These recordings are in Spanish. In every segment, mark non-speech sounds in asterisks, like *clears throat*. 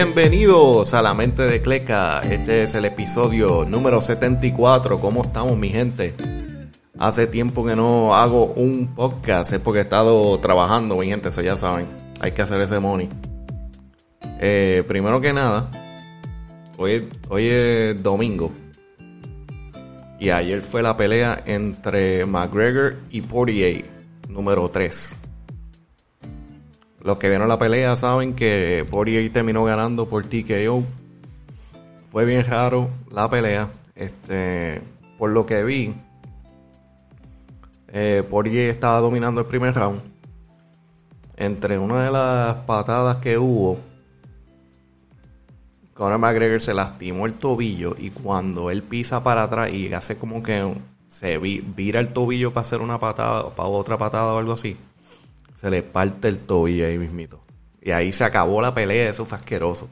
Bienvenidos a la mente de Cleca. Este es el episodio número 74. ¿Cómo estamos, mi gente? Hace tiempo que no hago un podcast. Es porque he estado trabajando, mi gente. Eso ya saben. Hay que hacer ese money. Eh, primero que nada, hoy, es domingo. Y ayer fue la pelea entre McGregor y Poirier, número 3. Los que vieron la pelea saben que Poirier terminó ganando por TKO. Fue bien raro la pelea. Este, por lo que vi, eh, Poirier estaba dominando el primer round. Entre una de las patadas que hubo, Conor McGregor se lastimó el tobillo y cuando él pisa para atrás y hace como que se vira el tobillo para hacer una patada, para otra patada o algo así, se le parte el tobillo ahí mismito. Y ahí se acabó la pelea, eso fue asqueroso.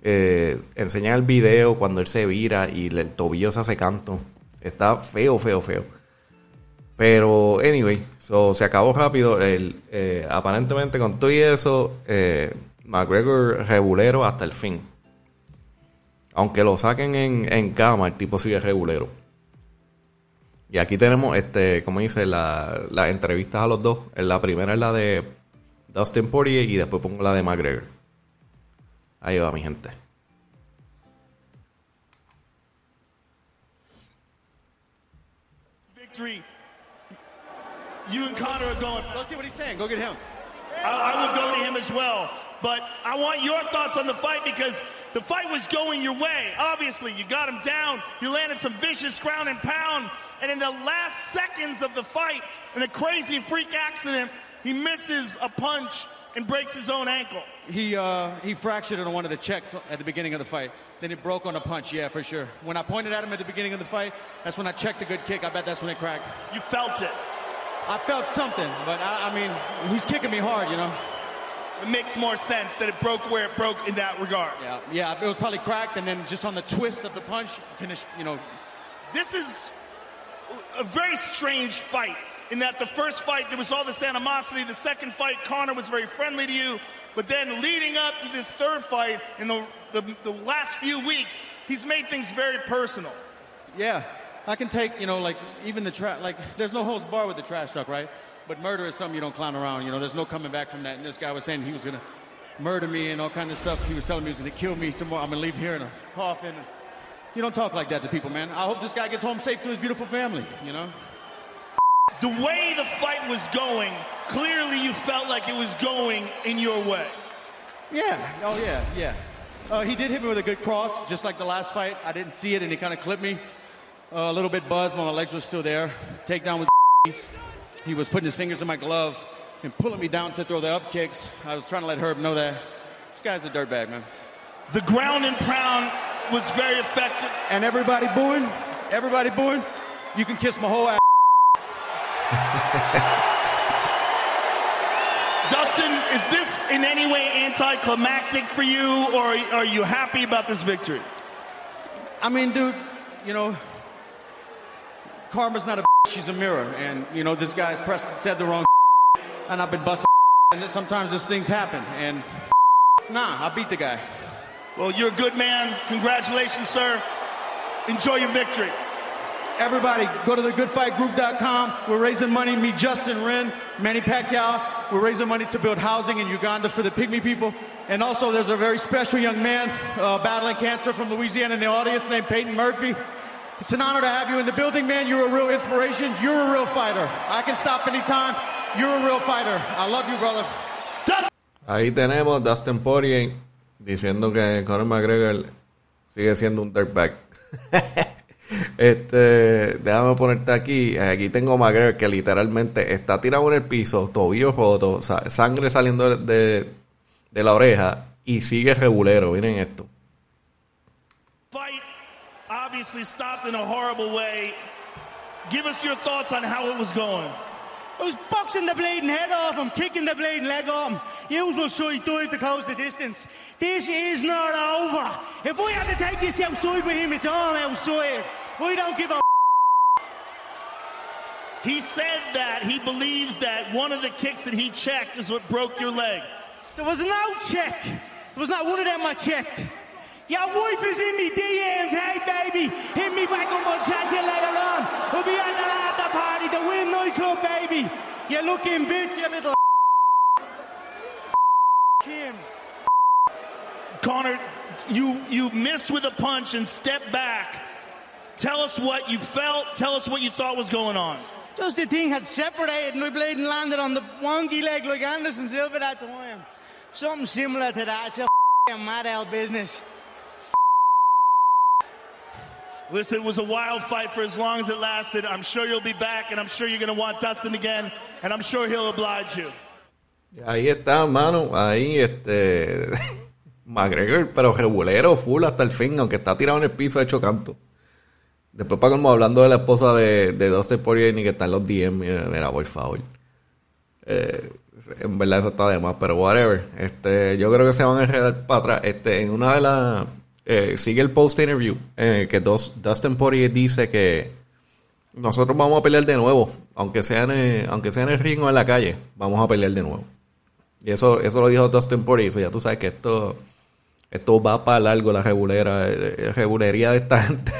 Eh, enseñan el video cuando él se vira y el tobillo se hace canto. Está feo, feo, feo. Pero, anyway, so, se acabó rápido. El, eh, aparentemente, con todo y eso, eh, McGregor regulero hasta el fin. Aunque lo saquen en, en cama, el tipo sigue regulero. Y aquí tenemos, este, como dice, las la entrevistas a los dos. La primera es la de Dustin Poirier y después pongo la de McGregor. Ahí va, mi gente. Victory. You and Connor are going. Let's see what he's saying. Go get him. I, I would go to him as well. But I want your thoughts on the fight because the fight was going your way. Obviously, you got him down. You landed some vicious ground and pound. And in the last seconds of the fight, in a crazy freak accident, he misses a punch and breaks his own ankle. He uh, he fractured on one of the checks at the beginning of the fight. Then it broke on a punch, yeah, for sure. When I pointed at him at the beginning of the fight, that's when I checked a good kick. I bet that's when it cracked. You felt it. I felt something, but I, I mean, he's kicking me hard, you know. It makes more sense that it broke where it broke in that regard. Yeah, yeah, it was probably cracked, and then just on the twist of the punch, finished, you know. This is a very strange fight in that the first fight there was all this animosity. The second fight, Connor was very friendly to you. But then leading up to this third fight in the, the, the last few weeks, he's made things very personal. Yeah, I can take, you know, like even the trash, like there's no holds bar with the trash talk, right? But murder is something you don't clown around. You know, there's no coming back from that. And this guy was saying he was gonna murder me and all kind of stuff. He was telling me he was gonna kill me tomorrow. I'm gonna leave here in a coffin. You don't talk like that to people, man. I hope this guy gets home safe to his beautiful family. You know. The way the fight was going, clearly you felt like it was going in your way. Yeah. Oh yeah. Yeah. Uh, he did hit me with a good cross, just like the last fight. I didn't see it, and he kind of clipped me. Uh, a little bit buzzed, but my legs were still there. Takedown was. He was putting his fingers in my glove and pulling me down to throw the up kicks. I was trying to let Herb know that this guy's a dirtbag, man. The ground and pound was very effective. And everybody booing, everybody booing. You can kiss my whole ass. *laughs* Dustin, is this in any way anticlimactic for you, or are you happy about this victory? I mean, dude, you know, karma's not a she's a mirror, and you know this guy's pressed said the wrong, *laughs* and I've been busting, *laughs* and then sometimes these things happen, and *laughs* nah, I beat the guy. Well, you're a good man. Congratulations, sir. Enjoy your victory. Everybody, go to thegoodfightgroup.com. We're raising money. Me, Justin Wren, Manny Pacquiao. We're raising money to build housing in Uganda for the pygmy people. And also, there's a very special young man uh, battling cancer from Louisiana in the audience named Peyton Murphy. It's an honor to have you in the building, man. You're a real inspiration. You're a real fighter. I can stop anytime. You're a real fighter. I love you, brother. Ahí tenemos Dustin Poirier diciendo que Conor McGregor sigue siendo un dirtbag. *laughs* este, déjame ponerte aquí. Aquí tengo McGregor que literalmente está tirado en el piso, tobillo roto, sa- sangre saliendo de, de la oreja y sigue regulero. Miren esto. Obviously stopped in a horrible way. Give us your thoughts on how it was going. I was boxing the bleeding head off him, kicking the bleeding leg off him. Usual side dive to close the distance. This is not over. If we had to take this outside with him, it's all outside. We don't give a He said that he believes that one of the kicks that he checked is what broke your leg. There was no check. There was not one of them I checked. Your wife is in me DMs, hey baby. Hit me back up, we'll chat to you later on. We'll be at the after party, the Win nightclub, baby. You're looking bitch, you little Kim. Connor, you you missed with a punch and stepped back. Tell us what you felt. Tell us what you thought was going on. Just the thing had separated and my blade and landed on the wonky leg like Anderson Silva that time. Something similar to that. It's a mad out business. Listen, it was a wild fight for as long as it lasted. I'm sure you'll be back, and I'm sure you're going to want Dustin again, and I'm sure he'll oblige you. Ahí está, mano. Ahí, este. *laughs* McGregor, pero regulero, full hasta el fin, aunque está tirado en el piso hecho canto. Después, para como hablando de la esposa de, de Dustin Poirier, ni que está en los DM, mira, por favor. Eh, en verdad, eso está de más, pero whatever. Este, yo creo que se van a enredar para atrás. Este, en una de las. Eh, sigue el post interview eh, que dos, Dustin Poirier dice que nosotros vamos a pelear de nuevo, aunque sea en el, aunque sea en el ring o en la calle, vamos a pelear de nuevo. Y eso, eso lo dijo Dustin Poirier, ya tú sabes que esto, esto va para largo la regulera, la regulería de esta *laughs* gente,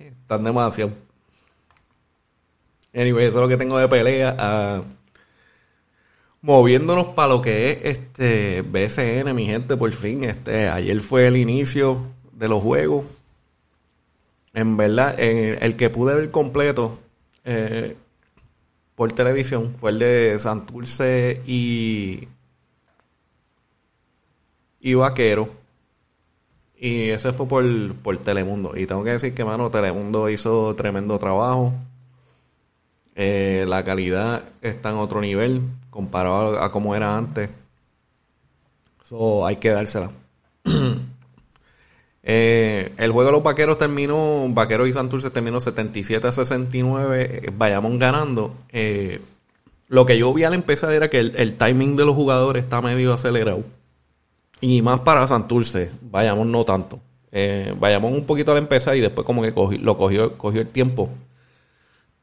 están demasiado. Anyway, eso es lo que tengo de pelea. Ah, moviéndonos para lo que es este BCN, mi gente, por fin. Este, ayer fue el inicio de los juegos. En verdad, eh, el que pude ver completo eh, por televisión fue el de Santurce y, y Vaquero. Y ese fue por, por Telemundo. Y tengo que decir que, mano, Telemundo hizo tremendo trabajo. Eh, la calidad está en otro nivel comparado a, como era antes. Eso hay que dársela. *clears throat* Eh, el juego de los vaqueros terminó, Vaqueros y Santurce terminó 77 a 69, Bayamón ganando. Eh, lo que yo vi al empezar era que el, timing de los jugadores está medio acelerado. Y más para Santurce, Bayamón no tanto. Eh, Bayamón un poquito al empezar y después como que lo cogió, cogió el tiempo.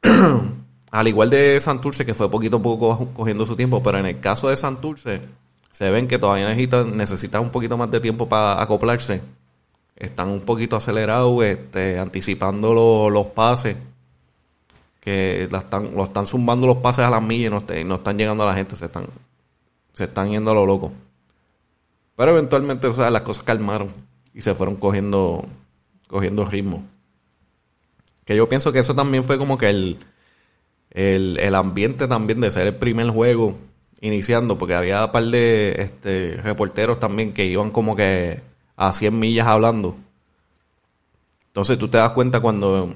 *clears throat* al igual de Santurce, que fue poquito a poco cogiendo su tiempo, pero en el caso de Santurce, se ven que todavía necesitan, necesitan un poquito más de tiempo para acoplarse están un poquito acelerados, este, anticipando los pases, que están, lo están zumbando los pases a las millas y no, están llegando a la gente, se están, se están yendo a lo loco. Pero eventualmente, o sea, las cosas calmaron y se fueron cogiendo, cogiendo ritmo. Que yo pienso que eso también fue como que el, el, el ambiente también de ser el primer juego iniciando, porque había un par de este, reporteros también que iban como que a 100 millas hablando. Entonces tú te das cuenta cuando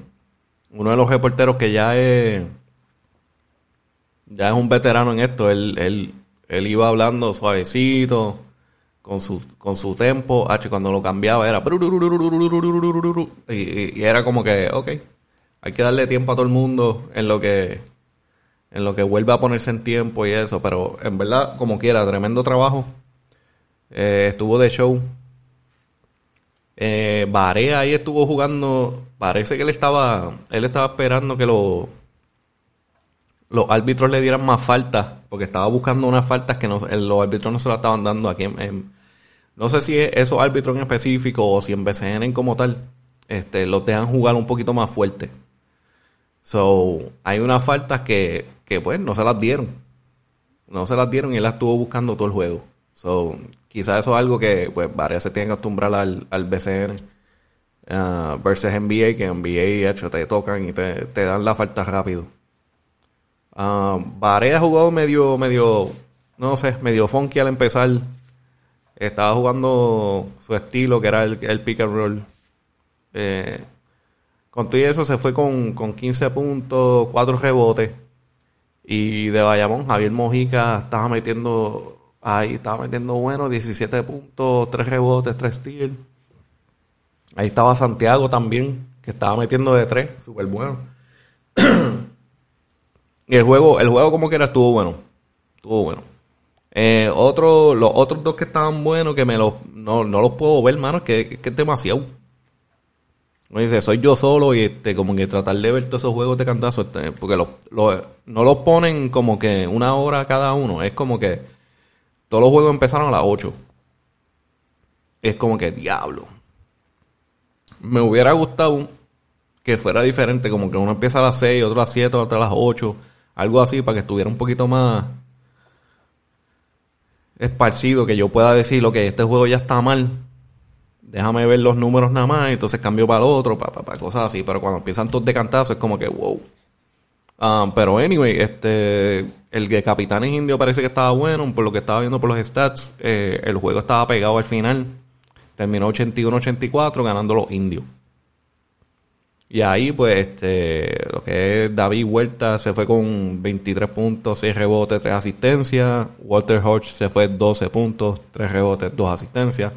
uno de los reporteros que ya es ya es un veterano en esto, él, él, iba hablando suavecito, con su, con su tempo, H, cuando lo cambiaba era y, era como que, ok, hay que darle tiempo a todo el mundo en lo que en lo que vuelve a ponerse en tiempo y eso, pero en verdad, como quiera, tremendo trabajo. Eh, estuvo de show, eh, ahí estuvo jugando. Parece que él estaba. Él estaba esperando que los los árbitros le dieran más faltas. Porque estaba buscando unas faltas que no, los árbitros no se las estaban dando aquí no sé si es esos árbitros en específico o si en BCN como tal, este, los dejan jugar un poquito más fuerte. So, hay unas faltas que, que pues no se las dieron. No se las dieron y él las estuvo buscando todo el juego. So, quizás eso es algo que pues se tienen que acostumbrar al, al BCN uh, versus NBA, que en NBA hecho, te tocan y te, dan la falta rápido. Uh, ha jugado medio, medio, no sé, medio funky al empezar. Estaba jugando su estilo, que era el, el pick and roll. Eh, con todo eso se fue con, con 15 puntos, 4 rebotes. Y de Bayamón, Javier Mojica estaba metiendo Ahí estaba metiendo bueno, 17 puntos, 3 rebotes, 3 steals. Ahí estaba Santiago también, que estaba metiendo de 3, súper bueno. *clears throat* y el juego, el juego como que era, estuvo bueno. Estuvo bueno. Eh, otro, los otros dos que estaban buenos, que me los, no, los puedo ver, mano, que, que es demasiado. Dice, soy yo solo y este, como que tratar de ver todos esos juegos de cantazo, este, porque no los ponen como que una hora cada uno, es como que todos los juegos empezaron a las 8. es como que diablo. Me hubiera gustado que fuera diferente, como que uno empieza a las 6, otro a las 7, otro a las 8, algo así, para que estuviera un poquito más esparcido, que yo pueda decir, que este juego ya está mal, déjame ver los números nada más, entonces cambio para el otro, para, para, cosas así, pero cuando empiezan todos de cantazo es como que, wow. Um, pero anyway, este, el de Capitanes Indio parece que estaba bueno, por lo que estaba viendo por los stats, eh, el juego estaba pegado al final, terminó 81-84 ganando los indios. Y ahí, pues, este, lo que es David Huerta se fue con 23 puntos, 6 rebotes, 3 asistencias. Walter Hodge se fue 12 puntos, 3 rebotes, 2 asistencias.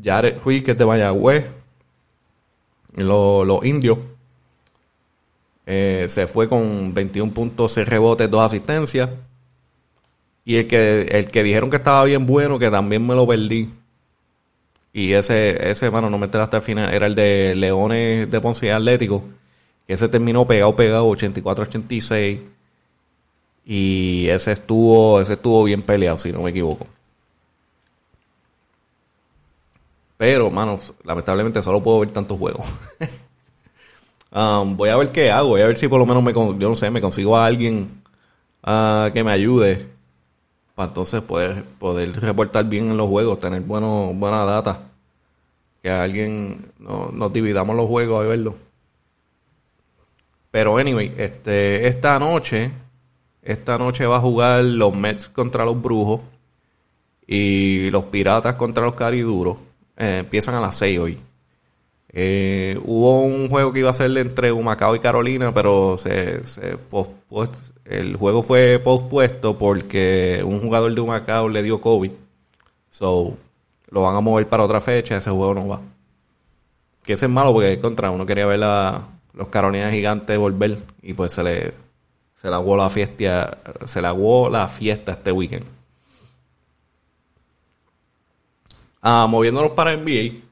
Jared Ruiz, que de Mayagüez, los, los indios, eh, se fue con 21 puntos, 6 rebotes, 2 asistencias. Y el que, el que dijeron que estaba bien bueno, que también me lo perdí, y ese, ese, mano, no me enteré hasta el final, era el de Leones de Ponce Atlético, que ese terminó pegado, pegado, 84-86. Y ese estuvo, ese estuvo bien peleado, si no me equivoco. Pero, mano, lamentablemente solo puedo ver tantos juegos. *laughs* Um, voy a ver qué hago, voy a ver si por lo menos me, yo no sé, me consigo a alguien uh, que me ayude para entonces poder, poder reportar bien en los juegos, tener bueno, buena data. Que alguien nos dividamos los juegos a verlo. Pero anyway, este, esta noche, esta noche va a jugar los Mets contra los Brujos y los Piratas contra los Cariduros. Eh, empiezan a las 6 hoy. Eh, hubo un juego que iba a ser entre Humacao y Carolina, pero se, se el juego fue pospuesto porque un jugador de Humacao le dio COVID. So, lo van a mover para otra fecha, ese juego no va. Que ese es malo porque contra uno quería ver a los Carolinas gigantes volver y pues se le se le aguó la fiesta, se le aguó la fiesta este weekend. Ah, moviéndonos para NBA.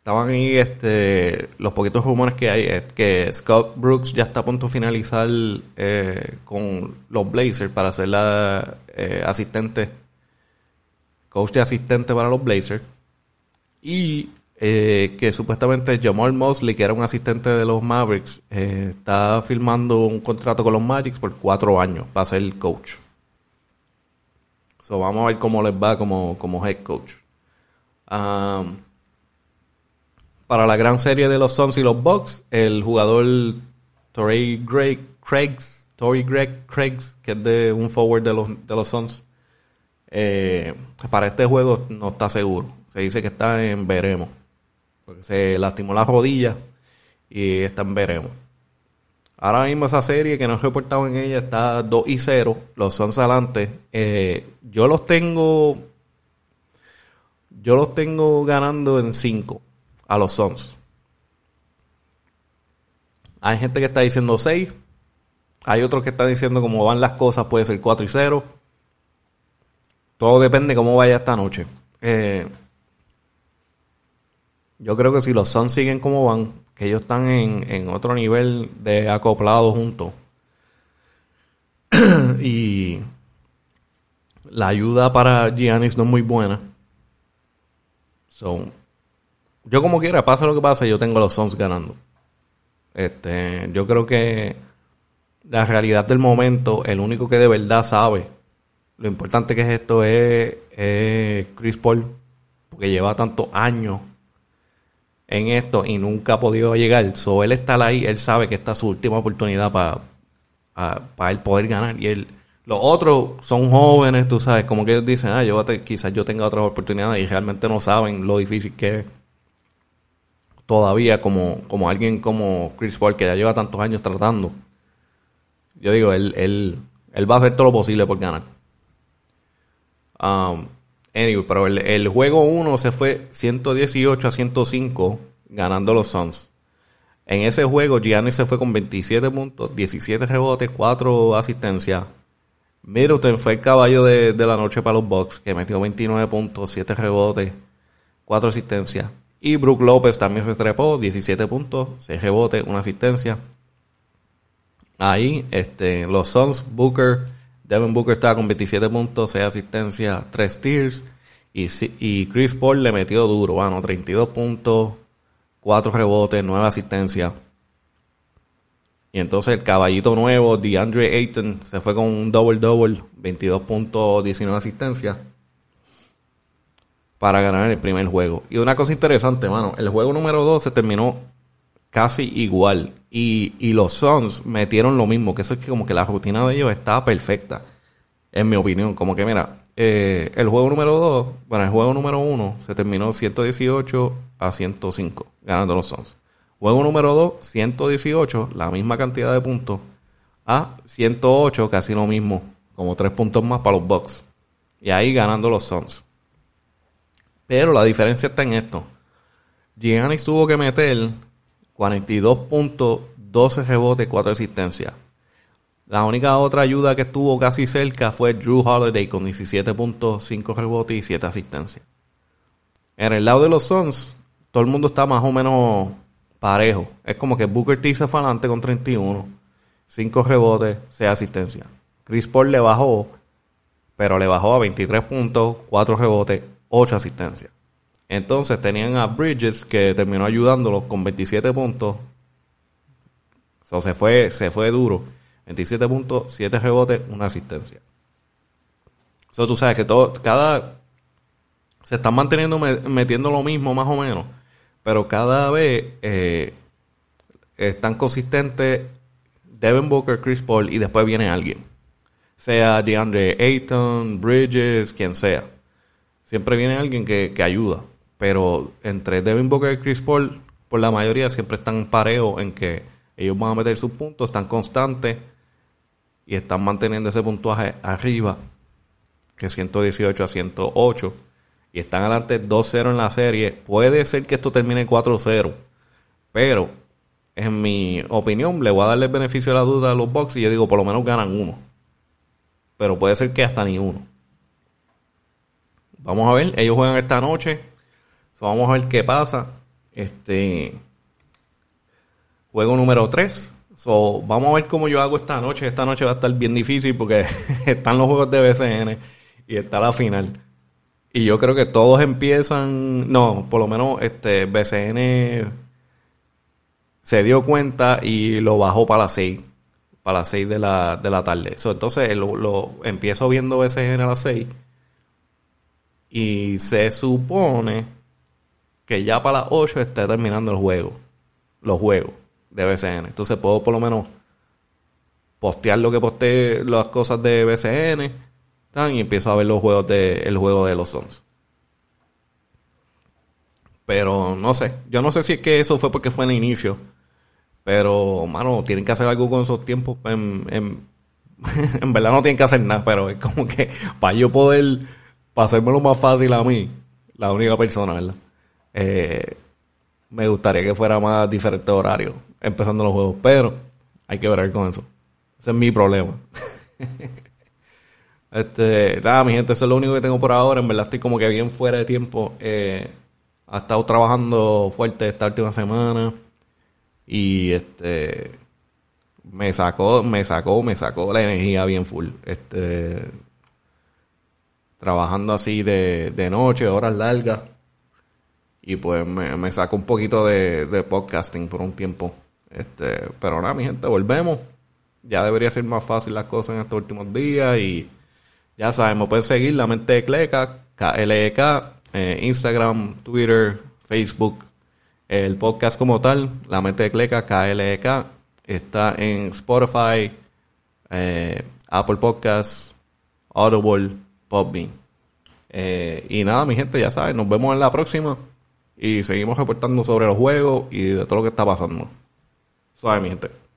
Estaban ahí este, los poquitos rumores que hay es que Scott Brooks ya está a punto de finalizar eh, con los Blazers para ser la eh, asistente, coach de asistente para los Blazers. Y eh, que supuestamente Jamal Mosley, que era un asistente de los Mavericks, está firmando un contrato con los Magic por cuatro años para ser coach. So, vamos a ver cómo les va como, como head coach. Um, para la gran serie de los Suns y los Bucks, el jugador Torrey Greg Craigs, Torrey Greg Craigs, que es de un forward de los, de los Suns, eh, para este juego no está seguro. Se dice que está en veremos. Porque se lastimó la rodilla y está en veremos. Ahora mismo esa serie que no he reportado en ella está 2 y 0. Los Suns adelante. Eh, yo los tengo. Yo los tengo ganando en 5 a los Suns. Hay gente que está diciendo 6. Hay otros que están diciendo cómo van las cosas, puede ser 4 y 0. Todo depende de cómo vaya esta noche. Eh, yo creo que si los Suns siguen como van, que ellos están en, en otro nivel de acoplado juntos. *clears throat* y la ayuda para Giannis no es muy buena. Son yo como quiera, pasa lo que pase, yo tengo los Suns ganando. Este, yo creo que la realidad del momento, el único que de verdad sabe lo importante que es esto es, Chris Paul, porque lleva tantos años en esto y nunca ha podido llegar. So, él está ahí, él sabe que esta es su última oportunidad para para él poder ganar. Y él, los otros son jóvenes, tú sabes, como que ellos dicen, ah, yo quizás yo tenga otras oportunidades y realmente no saben lo difícil que es todavía como, como alguien como Chris Paul que ya lleva tantos años tratando. Yo digo, él, él, él va a hacer todo lo posible por ganar. Um, pero el, juego 1 se fue 118 a 105 ganando los Suns. En ese juego Giannis se fue con 27 puntos, 17 rebotes, 4 asistencias. Middleton fue el caballo de, de la noche para los Bucks, que metió 29 puntos, 7 rebotes, 4 asistencias. Y Brook López también se estrepó, 17 puntos, 6 rebotes, una asistencia. Ahí, este, los Suns, Booker, Devin Booker estaba con 27 puntos, 6 asistencias, 3 steals. Y, y Chris Paul le metió duro, bueno, 32 puntos, 4 rebotes, 9 asistencias. Y entonces el caballito nuevo, DeAndre Ayton, se fue con un double-double, 22 puntos, 19 asistencias, para ganar el primer juego. Y una cosa interesante, mano, el juego número 2 se terminó casi igual. Y, y los Suns metieron lo mismo, que eso es que como que la rutina de ellos estaba perfecta, en mi opinión. Como que mira, eh, el juego número 2, bueno, el juego número 1 se terminó 118 a 105, ganando los Suns. Juego número 2, 118, la misma cantidad de puntos, a 108, casi lo mismo, como 3 puntos más para los Bucks. Y ahí ganando los Suns. Pero la diferencia está en esto. Giannis tuvo que meter 42 puntos, 12 rebotes, 4 asistencias. La única otra ayuda que estuvo casi cerca fue Drew Holiday con 17 puntos, 5 rebotes y 7 asistencias. En el lado de los Suns, todo el mundo está más o menos parejo. Es como que Booker T se fue con 31, 5 rebotes, 6 asistencias. Chris Paul le bajó, pero le bajó a 23 puntos, 4 rebotes, 8 asistencias. Entonces tenían a Bridges que terminó ayudándolos con 27 puntos. Se fue, se fue duro. 27 puntos, 7 rebotes, una asistencia. Eso tú sabes que todo, cada. Se están manteniendo metiendo lo mismo, más o menos. Pero cada vez eh, están consistentes Devin Booker, Chris Paul y después viene alguien. Sea DeAndre Ayton, Bridges, quien sea. Siempre viene alguien que, que ayuda. Pero entre Devin Booker y Chris Paul, por la mayoría siempre están parejos en que ellos van a meter sus puntos, están constantes y están manteniendo ese puntuaje arriba, que es 118 a 108, y están adelante 2-0 en la serie. Puede ser que esto termine 4-0, pero en mi opinión le voy a darle el beneficio de la duda a los Bucks y yo digo, por lo menos ganan uno. Pero puede ser que hasta ni uno. Vamos a ver, ellos juegan esta noche. vamos a ver qué pasa. Este juego número 3 So, vamos a ver cómo yo hago esta noche. Esta noche va a estar bien difícil porque *laughs* están los juegos de BCN y está la final. Y yo creo que todos empiezan, no, por lo menos este BCN se dio cuenta y lo bajó para las 6, para las 6 de la, de la tarde. entonces lo, lo, empiezo viendo BCN a las 6 y se supone que ya para las 8 esté terminando el juego, los juegos de BCN. Entonces puedo por lo menos postear lo que posteé, las cosas de BCN, y empiezo a ver los juegos de, el juego de los Sons. Pero no sé, yo no sé si es que eso fue porque fue en el inicio. Pero, mano, tienen que hacer algo con esos tiempos. En, en, *laughs* verdad no tienen que hacer nada, pero es como que para yo poder pasármelo más fácil a mí, la única persona, ¿verdad? Eh, me gustaría que fuera más diferente horario empezando los juegos. Pero hay que ver con eso. Ese es mi problema. *laughs* este, nada, mi gente, eso es lo único que tengo por ahora. En verdad estoy como que bien fuera de tiempo. Eh, ha estado trabajando fuerte esta última semana. Y este me sacó, me sacó, me sacó la energía bien full. Este trabajando así de, de noche, horas largas. Y pues me, me sacó un poquito de, de podcasting por un tiempo. Este, pero nada, mi gente, volvemos. Ya debería ser más fácil las cosas en estos últimos días y ya sabemos, pueden seguir La Mente de Cleca, KLEK, eh, Instagram, Twitter, Facebook, el podcast como tal, La Mente de Cleca, KLEK, está en Spotify, eh, Apple Podcasts, Audible, Podbean. Eh, y nada, mi gente, ya saben, nos vemos en la próxima y seguimos reportando sobre los juegos y de todo lo que está pasando. Suavemente.